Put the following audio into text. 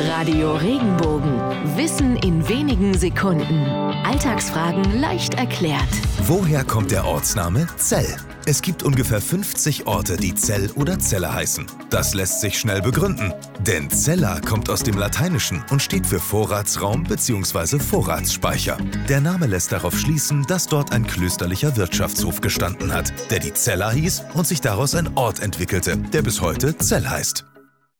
Radio Regenbogen. Wissen in wenigen Sekunden. Alltagsfragen leicht erklärt. Woher kommt der Ortsname Zell? Es gibt ungefähr 50 Orte, die Zell oder Zelle heißen. Das lässt sich schnell begründen, denn Zella kommt aus dem Lateinischen und steht für Vorratsraum bzw. Vorratsspeicher. Der Name lässt darauf schließen, dass dort ein klösterlicher Wirtschaftshof gestanden hat, der die Zella hieß und sich daraus ein Ort entwickelte, der bis heute Zell heißt.